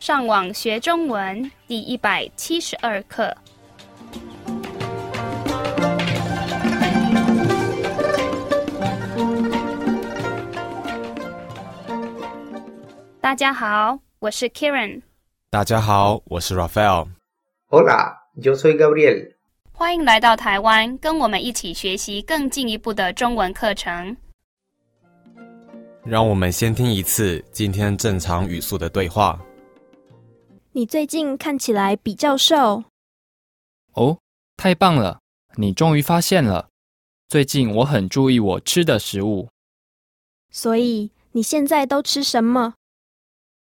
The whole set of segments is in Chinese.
上网学中文第一百七十二课。大家好，我是 Karen。大家好，我是 Raphael。Hola, yo soy Gabriel. 欢迎来到台湾，跟我们一起学习更进一步的中文课程。让我们先听一次今天正常语速的对话。你最近看起来比较瘦，哦，太棒了！你终于发现了。最近我很注意我吃的食物，所以你现在都吃什么？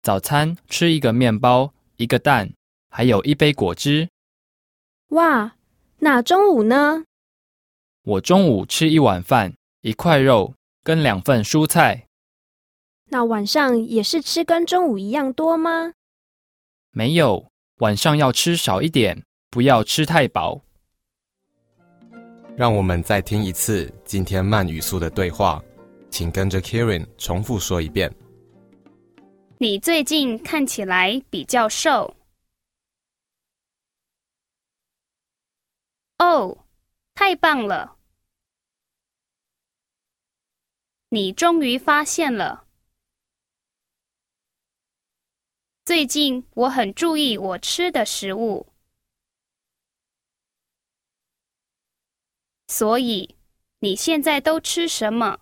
早餐吃一个面包、一个蛋，还有一杯果汁。哇，那中午呢？我中午吃一碗饭、一块肉跟两份蔬菜。那晚上也是吃跟中午一样多吗？没有，晚上要吃少一点，不要吃太饱。让我们再听一次今天慢语速的对话，请跟着 Kieran 重复说一遍。你最近看起来比较瘦。哦，太棒了！你终于发现了。最近我很注意我吃的食物，所以你现在都吃什么？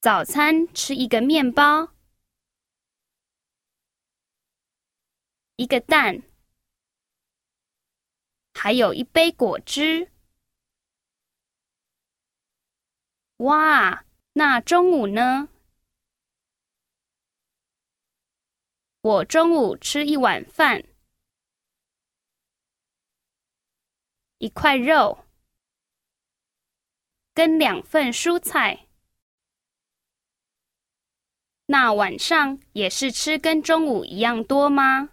早餐吃一个面包，一个蛋，还有一杯果汁。哇，那中午呢？我中午吃一碗饭，一块肉，跟两份蔬菜。那晚上也是吃跟中午一样多吗？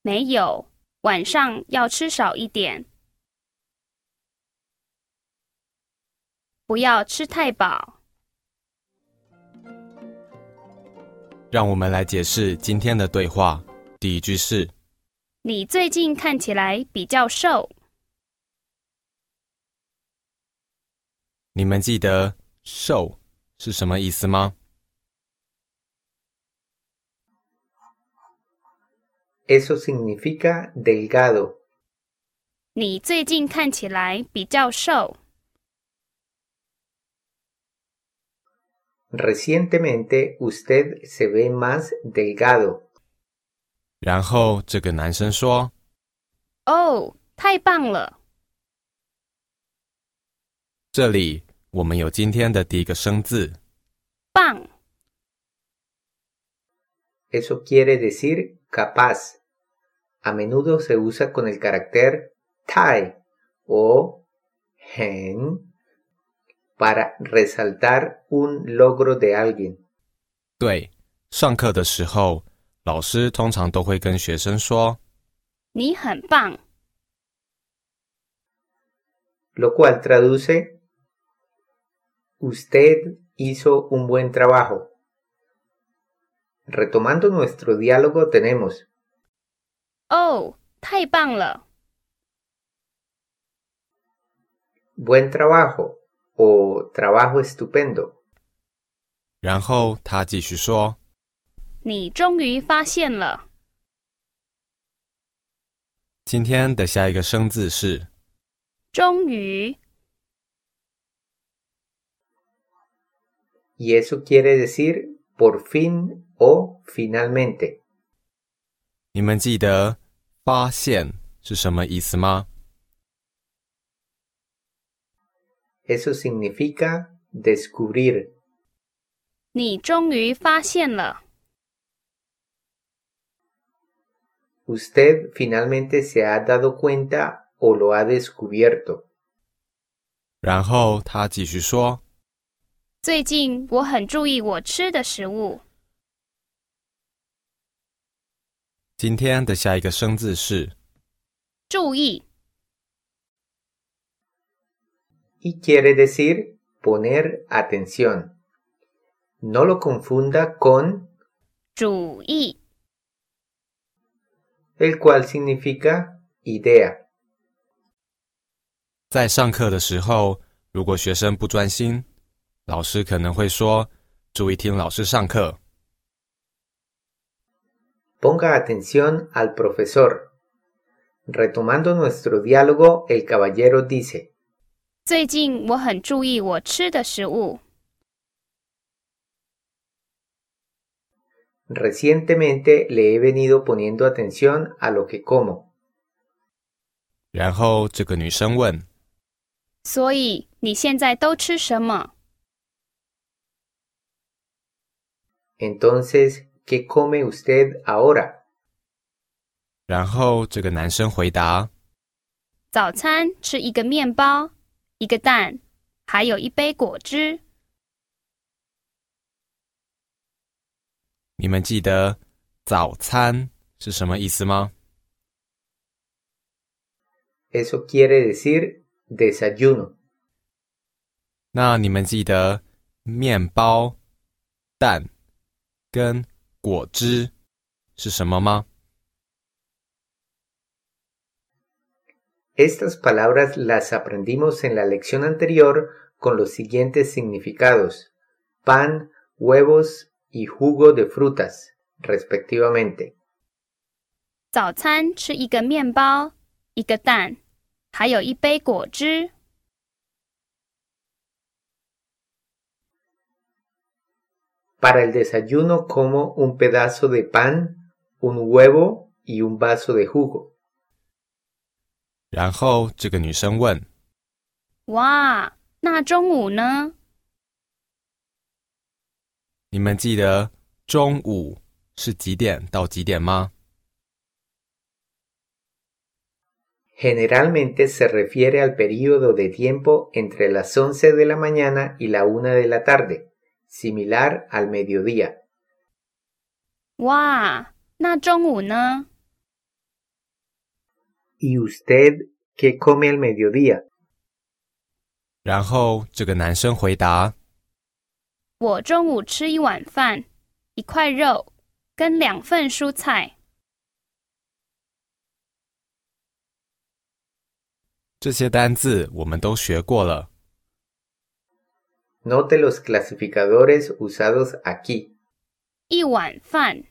没有，晚上要吃少一点，不要吃太饱。让我们来解释今天的对话。第一句是：你最近看起来比较瘦。你们记得“瘦”是什么意思吗？Eso significa delgado. 你最近看起来比较瘦。Recientemente usted se ve más delgado. 然后这个男生说哦，太棒了！：“这里我们有今天的第一个生字，棒， Eso quiere decir capaz. A menudo se usa con el carácter tai o hen para resaltar un logro de alguien. 对。上课的时候，老师通常都会跟学生说你很棒。 lo cual traduce Usted hizo un buen trabajo. Retomando nuestro diálogo tenemos 哦，太棒了！ buen trabajo O trabajo estupendo. 然后他继续说你终于发现了。今天的下一个生字是终于，Y eso quiere decir por fin o finalmente. 你们记得“发现”是什么意思吗？Eso significa descubrir. 你终于发现了。Usted finalmente se ha dado cuenta o lo ha descubierto. 然后他继续说最近我很注意我吃的食物。今天的下一个生字是注意，y quiere decir poner atención. No lo confunda con 主意 el cual significa idea. 在上课的时候，如果学生不专心，老师可能会说：“注意听老师上课。 Ponga atención al profesor. Retomando nuestro diálogo, el caballero dice, 最近我很注意我吃的食物。recientemente le he venido poniendo atención a lo que como. ”然后这个女生问所以你现在都吃什么？Entonces, ¿qué come usted ahora?：“ 然后这个男生回答早餐吃一个面包，一个蛋，还有一杯果汁。：‘你们记得早餐是什么意思吗？Eso quiere decir desayuno. 那你们记得面包、蛋跟果汁是什么吗？Estas palabras las aprendimos en la lección anterior con los siguientes significados: pan, huevos y jugo de frutas, respectivamente. 早餐吃一个面包，一个蛋，还有一杯果汁。 Para el desayuno como un pedazo de pan, un huevo y un vaso de jugo. 然后这个女生问哇，那中午呢？：“你们记得中午是几点到几点吗？” Generalmente se refiere al período de tiempo entre las once de la mañana y la una de la tarde, similar al mediodía. 哇，那中午呢？¿Y usted qué come al mediodía? 然后这个男生回答我中午吃一碗饭，一块肉，跟两份蔬菜。：“这些单字我们都学过了。Note los clasificadores usados aquí. 一碗饭，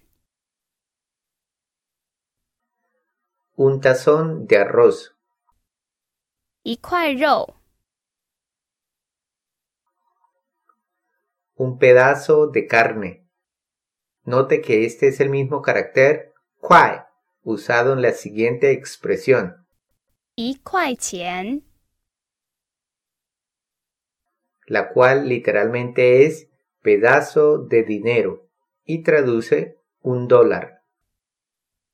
Un tazón de arroz, 一块肉， un pedazo de carne. Note que este es el mismo carácter kwai usado en la siguiente expresión. 一块钱。 la cual literalmente es pedazo de dinero y traduce un dólar.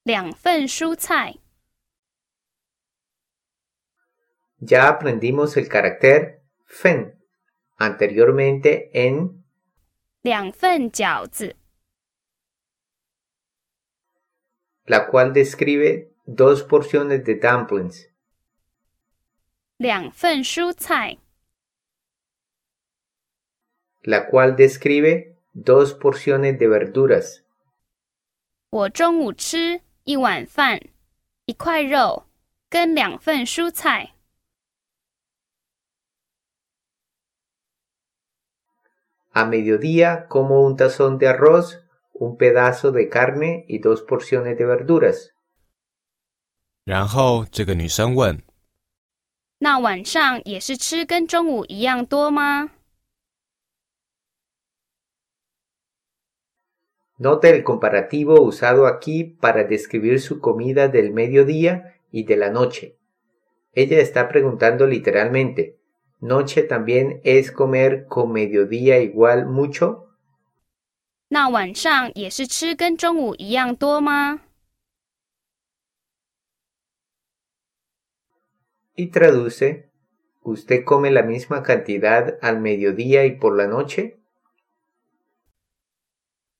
两份蔬菜， Ya aprendimos el carácter fen anteriormente en 两份饺子， la cual describe dos porciones de dumplings. 两份蔬菜， la cual describe dos porciones de verduras. 我中午吃一碗饭，一块肉，跟两份蔬菜。 A mediodía como un tazón de arroz, un pedazo de carne y dos porciones de verduras. 然后这个女生问那晚上也是吃跟中午一样多吗？ Note el comparativo usado aquí para describir su comida del mediodía y de la noche. Ella está preguntando literalmente, ¿noche también es comer con mediodía igual mucho? 那晚上也是吃跟中午一样多吗？ Y traduce, ¿usted come la misma cantidad al mediodía y por la noche?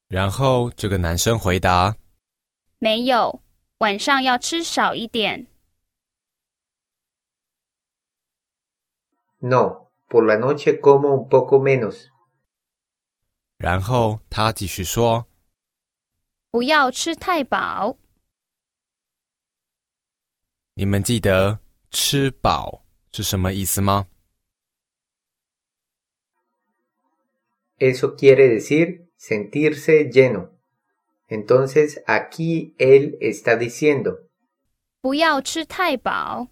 然后这个男生回答没有，晚上要吃少一点。 No, Por la noche como un poco menos. 然后他继续说不要吃太饱。：“你们记得吃饱是什么意思吗？ Eso quiere decir sentirse lleno. Entonces aquí él está diciendo, 不要吃太饱。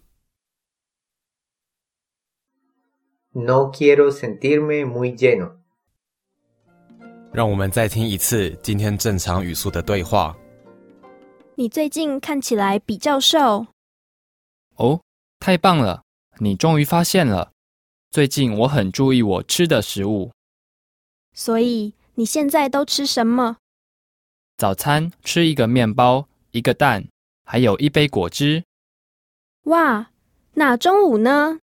No quiero sentirme muy lleno. 让我们再听一次今天正常语速的对话。你最近看起来比较瘦，哦，太棒了！你终于发现了。最近我很注意我吃的食物，所以你现在都吃什么？早餐吃一个面包、一个蛋，还有一杯果汁。哇，那中午呢？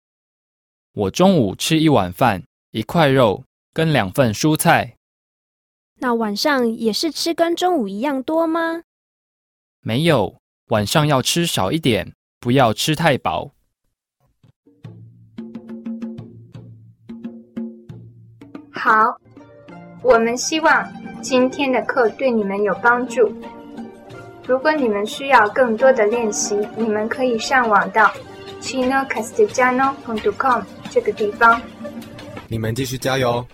我中午吃一碗饭、一块肉跟两份蔬菜。那晚上也是吃跟中午一样多吗？没有，晚上要吃少一点，不要吃太饱。好，我们希望今天的课对你们有帮助。如果你们需要更多的练习，你们可以上网到 chinocastellano.com 这个地方。你们继续加油！